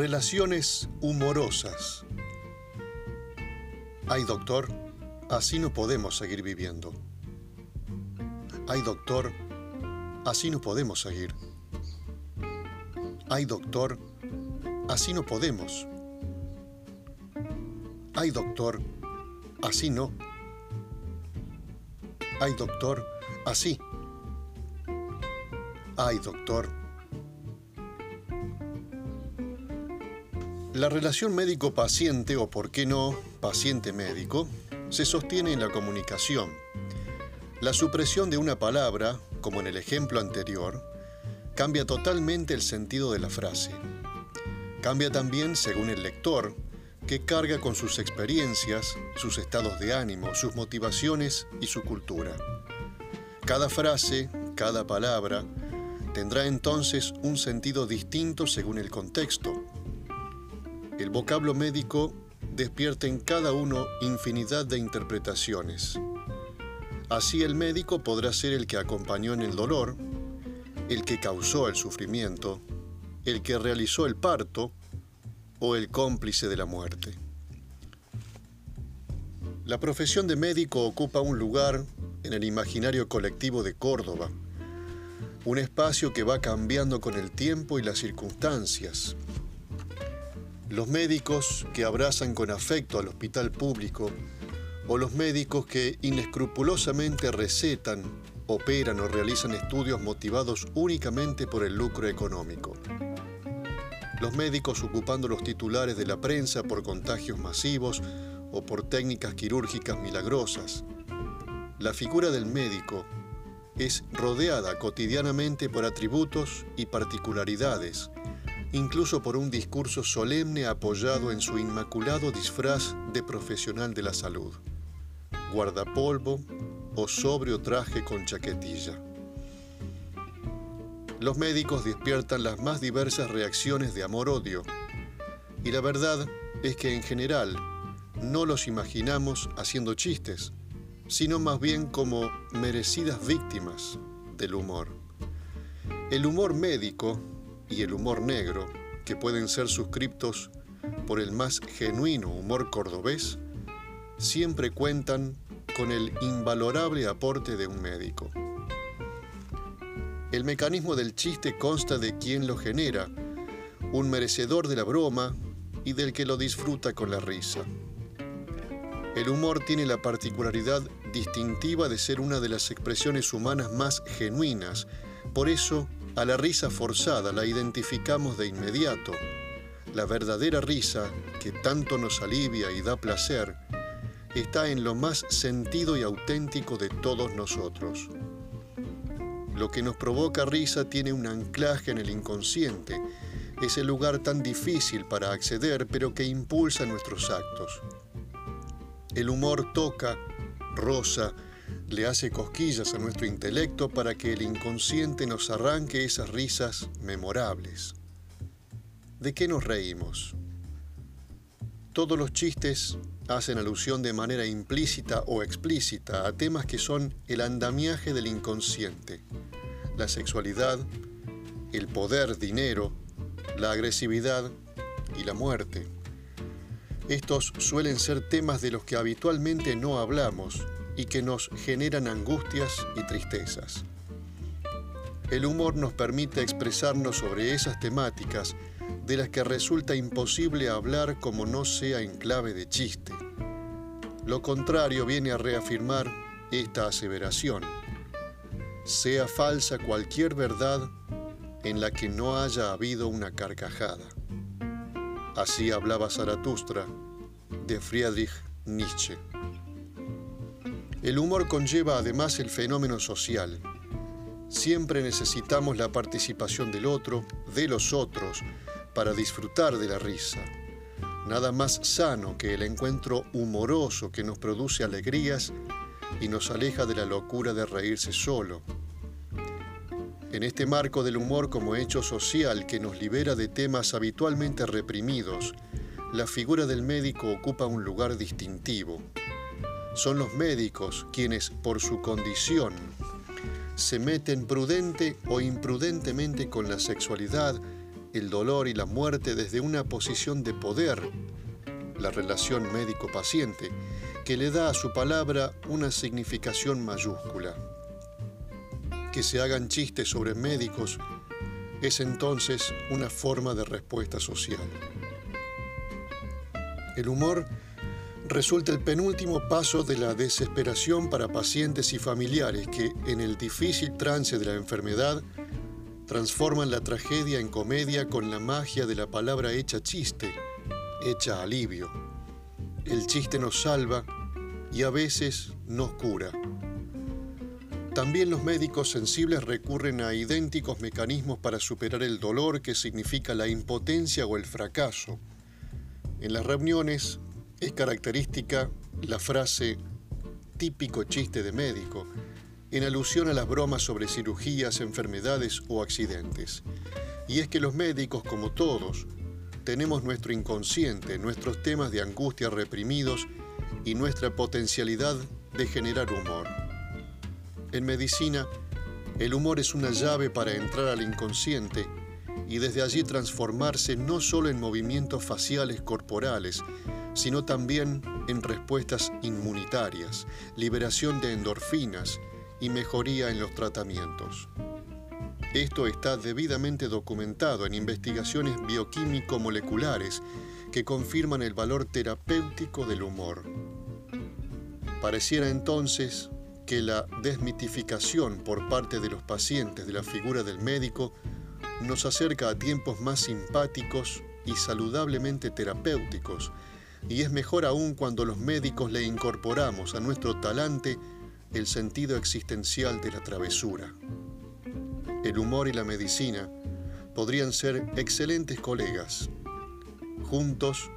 Relaciones humorosas. Ay, doctor, así no podemos seguir viviendo. Ay, doctor, así no podemos seguir. Ay, doctor, así no podemos. Ay, doctor, así no. Ay, doctor, así. Ay, doctor, La relación médico-paciente, o por qué no, paciente-médico, se sostiene en la comunicación. La supresión de una palabra, como en el ejemplo anterior, cambia totalmente el sentido de la frase. Cambia también según el lector, que carga con sus experiencias, sus estados de ánimo, sus motivaciones y su cultura. Cada frase, cada palabra, tendrá entonces un sentido distinto según el contexto, el vocablo médico despierta en cada uno infinidad de interpretaciones. Así el médico podrá ser el que acompañó en el dolor, el que causó el sufrimiento, el que realizó el parto o el cómplice de la muerte. La profesión de médico ocupa un lugar en el imaginario colectivo de Córdoba, un espacio que va cambiando con el tiempo y las circunstancias, los médicos que abrazan con afecto al hospital público o los médicos que inescrupulosamente recetan, operan o realizan estudios motivados únicamente por el lucro económico. Los médicos ocupando los titulares de la prensa por contagios masivos o por técnicas quirúrgicas milagrosas. La figura del médico es rodeada cotidianamente por atributos y particularidades incluso por un discurso solemne apoyado en su inmaculado disfraz de profesional de la salud, guardapolvo o sobrio traje con chaquetilla. Los médicos despiertan las más diversas reacciones de amor-odio, y la verdad es que en general no los imaginamos haciendo chistes, sino más bien como merecidas víctimas del humor. El humor médico y el humor negro, que pueden ser suscriptos por el más genuino humor cordobés, siempre cuentan con el invalorable aporte de un médico. El mecanismo del chiste consta de quien lo genera, un merecedor de la broma y del que lo disfruta con la risa. El humor tiene la particularidad distintiva de ser una de las expresiones humanas más genuinas, por eso a la risa forzada la identificamos de inmediato. La verdadera risa, que tanto nos alivia y da placer, está en lo más sentido y auténtico de todos nosotros. Lo que nos provoca risa tiene un anclaje en el inconsciente, es el lugar tan difícil para acceder, pero que impulsa nuestros actos. El humor toca, rosa, le hace cosquillas a nuestro intelecto para que el inconsciente nos arranque esas risas memorables. ¿De qué nos reímos? Todos los chistes hacen alusión de manera implícita o explícita a temas que son el andamiaje del inconsciente, la sexualidad, el poder, dinero, la agresividad y la muerte. Estos suelen ser temas de los que habitualmente no hablamos y que nos generan angustias y tristezas. El humor nos permite expresarnos sobre esas temáticas de las que resulta imposible hablar como no sea en clave de chiste. Lo contrario viene a reafirmar esta aseveración. Sea falsa cualquier verdad en la que no haya habido una carcajada. Así hablaba Zaratustra de Friedrich Nietzsche. El humor conlleva además el fenómeno social. Siempre necesitamos la participación del otro, de los otros, para disfrutar de la risa. Nada más sano que el encuentro humoroso que nos produce alegrías y nos aleja de la locura de reírse solo. En este marco del humor como hecho social que nos libera de temas habitualmente reprimidos, la figura del médico ocupa un lugar distintivo son los médicos quienes, por su condición, se meten prudente o imprudentemente con la sexualidad, el dolor y la muerte desde una posición de poder, la relación médico-paciente, que le da a su palabra una significación mayúscula. Que se hagan chistes sobre médicos es entonces una forma de respuesta social. El humor resulta el penúltimo paso de la desesperación para pacientes y familiares que, en el difícil trance de la enfermedad, transforman la tragedia en comedia con la magia de la palabra hecha chiste, hecha alivio. El chiste nos salva y a veces nos cura. También los médicos sensibles recurren a idénticos mecanismos para superar el dolor que significa la impotencia o el fracaso. En las reuniones es característica la frase típico chiste de médico, en alusión a las bromas sobre cirugías, enfermedades o accidentes. Y es que los médicos, como todos, tenemos nuestro inconsciente, nuestros temas de angustia reprimidos y nuestra potencialidad de generar humor. En medicina, el humor es una llave para entrar al inconsciente y desde allí transformarse no solo en movimientos faciales corporales, sino también en respuestas inmunitarias, liberación de endorfinas, y mejoría en los tratamientos. Esto está debidamente documentado en investigaciones bioquímico-moleculares que confirman el valor terapéutico del humor. Pareciera entonces que la desmitificación por parte de los pacientes de la figura del médico nos acerca a tiempos más simpáticos y saludablemente terapéuticos, y es mejor aún cuando los médicos le incorporamos a nuestro talante el sentido existencial de la travesura. El humor y la medicina podrían ser excelentes colegas. Juntos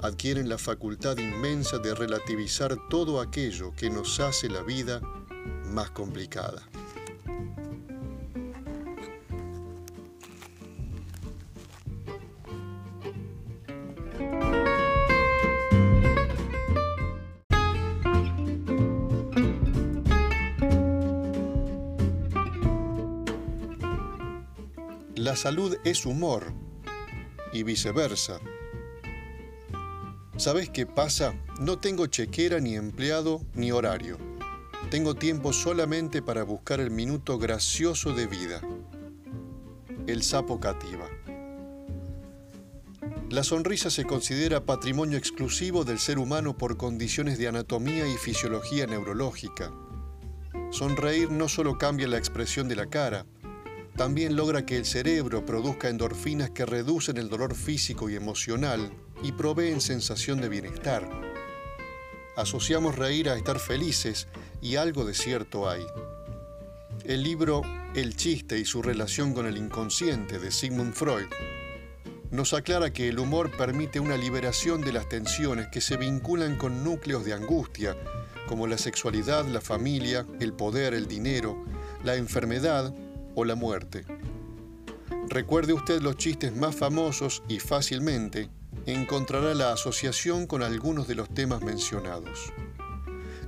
adquieren la facultad inmensa de relativizar todo aquello que nos hace la vida más complicada. La salud es humor y viceversa. ¿Sabes qué pasa? No tengo chequera ni empleado ni horario. Tengo tiempo solamente para buscar el minuto gracioso de vida. El sapo cativa. La sonrisa se considera patrimonio exclusivo del ser humano por condiciones de anatomía y fisiología neurológica. Sonreír no solo cambia la expresión de la cara, también logra que el cerebro produzca endorfinas que reducen el dolor físico y emocional y proveen sensación de bienestar. Asociamos reír a estar felices y algo de cierto hay. El libro El chiste y su relación con el inconsciente de Sigmund Freud nos aclara que el humor permite una liberación de las tensiones que se vinculan con núcleos de angustia, como la sexualidad, la familia, el poder, el dinero, la enfermedad o la muerte. Recuerde usted los chistes más famosos y fácilmente encontrará la asociación con algunos de los temas mencionados.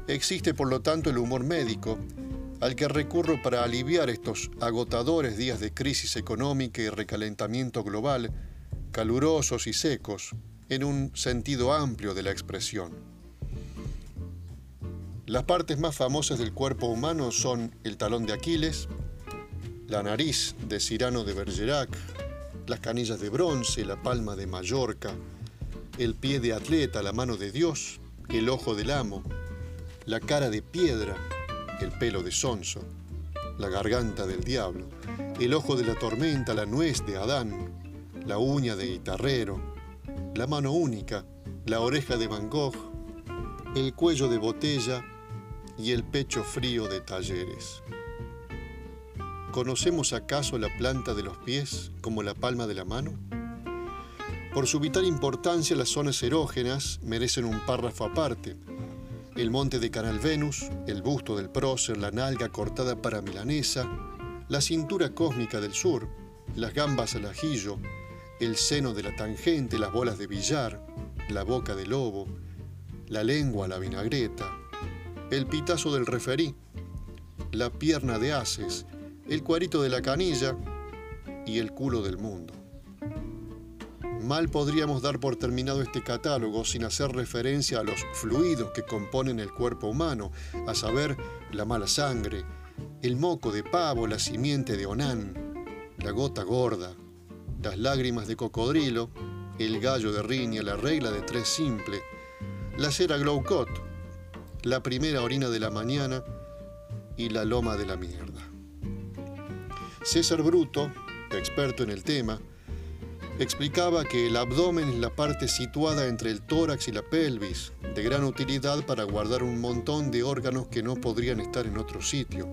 Existe por lo tanto el humor médico, al que recurro para aliviar estos agotadores días de crisis económica y recalentamiento global, calurosos y secos, en un sentido amplio de la expresión. Las partes más famosas del cuerpo humano son el talón de Aquiles, la nariz de Cirano de Bergerac, las canillas de bronce, la palma de Mallorca, el pie de atleta, la mano de Dios, el ojo del amo, la cara de piedra, el pelo de sonso, la garganta del diablo, el ojo de la tormenta, la nuez de Adán, la uña de guitarrero, la mano única, la oreja de Van Gogh, el cuello de botella y el pecho frío de talleres. ¿Conocemos acaso la planta de los pies como la palma de la mano? Por su vital importancia, las zonas erógenas merecen un párrafo aparte. El monte de Canal Venus, el busto del prócer, la nalga cortada para milanesa, la cintura cósmica del sur, las gambas al ajillo, el seno de la tangente, las bolas de billar, la boca de lobo, la lengua a la vinagreta, el pitazo del referí, la pierna de haces, el cuarito de la canilla y el culo del mundo. Mal podríamos dar por terminado este catálogo sin hacer referencia a los fluidos que componen el cuerpo humano, a saber, la mala sangre, el moco de pavo, la simiente de onán, la gota gorda, las lágrimas de cocodrilo, el gallo de riña, la regla de tres simple, la cera glaucot, la primera orina de la mañana y la loma de la mierda. César Bruto, experto en el tema, explicaba que el abdomen es la parte situada entre el tórax y la pelvis, de gran utilidad para guardar un montón de órganos que no podrían estar en otro sitio.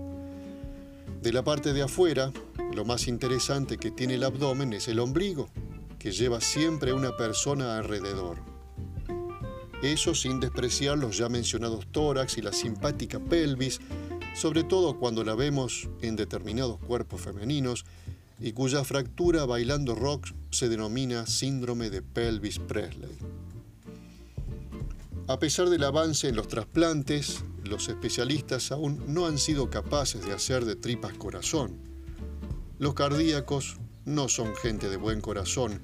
De la parte de afuera, lo más interesante que tiene el abdomen es el ombligo, que lleva siempre una persona alrededor. Eso sin despreciar los ya mencionados tórax y la simpática pelvis, sobre todo cuando la vemos en determinados cuerpos femeninos y cuya fractura bailando rock se denomina síndrome de pelvis Presley. A pesar del avance en los trasplantes, los especialistas aún no han sido capaces de hacer de tripas corazón. Los cardíacos no son gente de buen corazón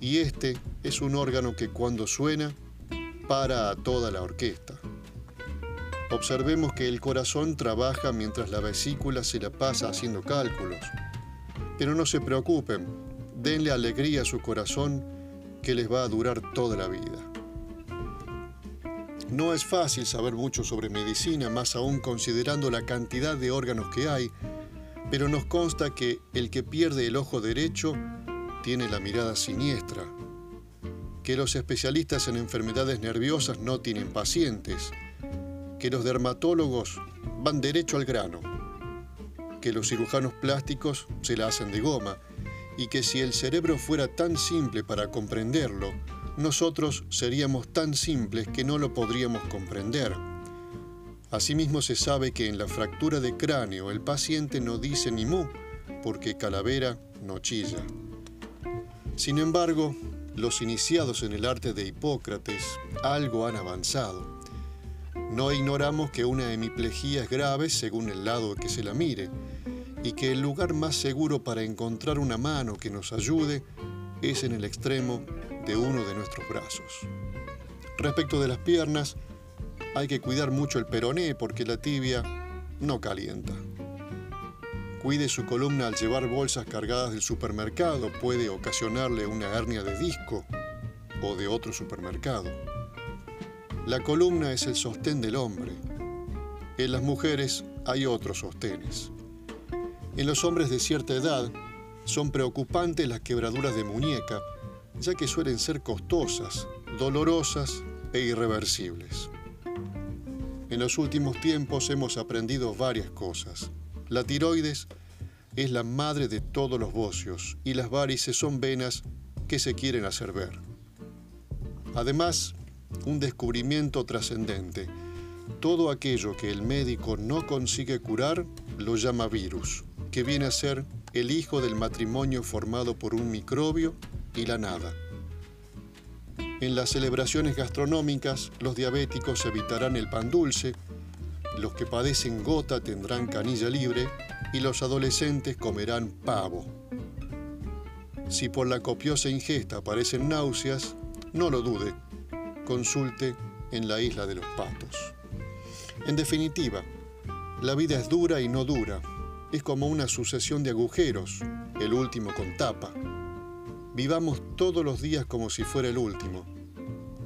y este es un órgano que cuando suena para a toda la orquesta. Observemos que el corazón trabaja mientras la vesícula se la pasa haciendo cálculos. Pero no se preocupen, denle alegría a su corazón que les va a durar toda la vida. No es fácil saber mucho sobre medicina, más aún considerando la cantidad de órganos que hay, pero nos consta que el que pierde el ojo derecho tiene la mirada siniestra, que los especialistas en enfermedades nerviosas no tienen pacientes, que los dermatólogos van derecho al grano, que los cirujanos plásticos se la hacen de goma y que si el cerebro fuera tan simple para comprenderlo, nosotros seríamos tan simples que no lo podríamos comprender. Asimismo se sabe que en la fractura de cráneo el paciente no dice ni mu, porque calavera no chilla. Sin embargo, los iniciados en el arte de Hipócrates algo han avanzado. No ignoramos que una hemiplegia es grave según el lado que se la mire, y que el lugar más seguro para encontrar una mano que nos ayude es en el extremo de uno de nuestros brazos. Respecto de las piernas, hay que cuidar mucho el peroné porque la tibia no calienta. Cuide su columna al llevar bolsas cargadas del supermercado, puede ocasionarle una hernia de disco o de otro supermercado. La columna es el sostén del hombre. En las mujeres hay otros sostenes. En los hombres de cierta edad son preocupantes las quebraduras de muñeca, ya que suelen ser costosas, dolorosas e irreversibles. En los últimos tiempos hemos aprendido varias cosas. La tiroides es la madre de todos los bocios y las varices son venas que se quieren hacer ver. Además, un descubrimiento trascendente. Todo aquello que el médico no consigue curar lo llama virus, que viene a ser el hijo del matrimonio formado por un microbio y la nada. En las celebraciones gastronómicas, los diabéticos evitarán el pan dulce, los que padecen gota tendrán canilla libre y los adolescentes comerán pavo. Si por la copiosa ingesta aparecen náuseas, no lo dude, consulte en la isla de los patos. En definitiva, la vida es dura y no dura, es como una sucesión de agujeros, el último con tapa. Vivamos todos los días como si fuera el último,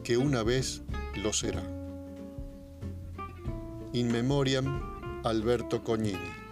que una vez lo será. In memoriam, Alberto Cognini.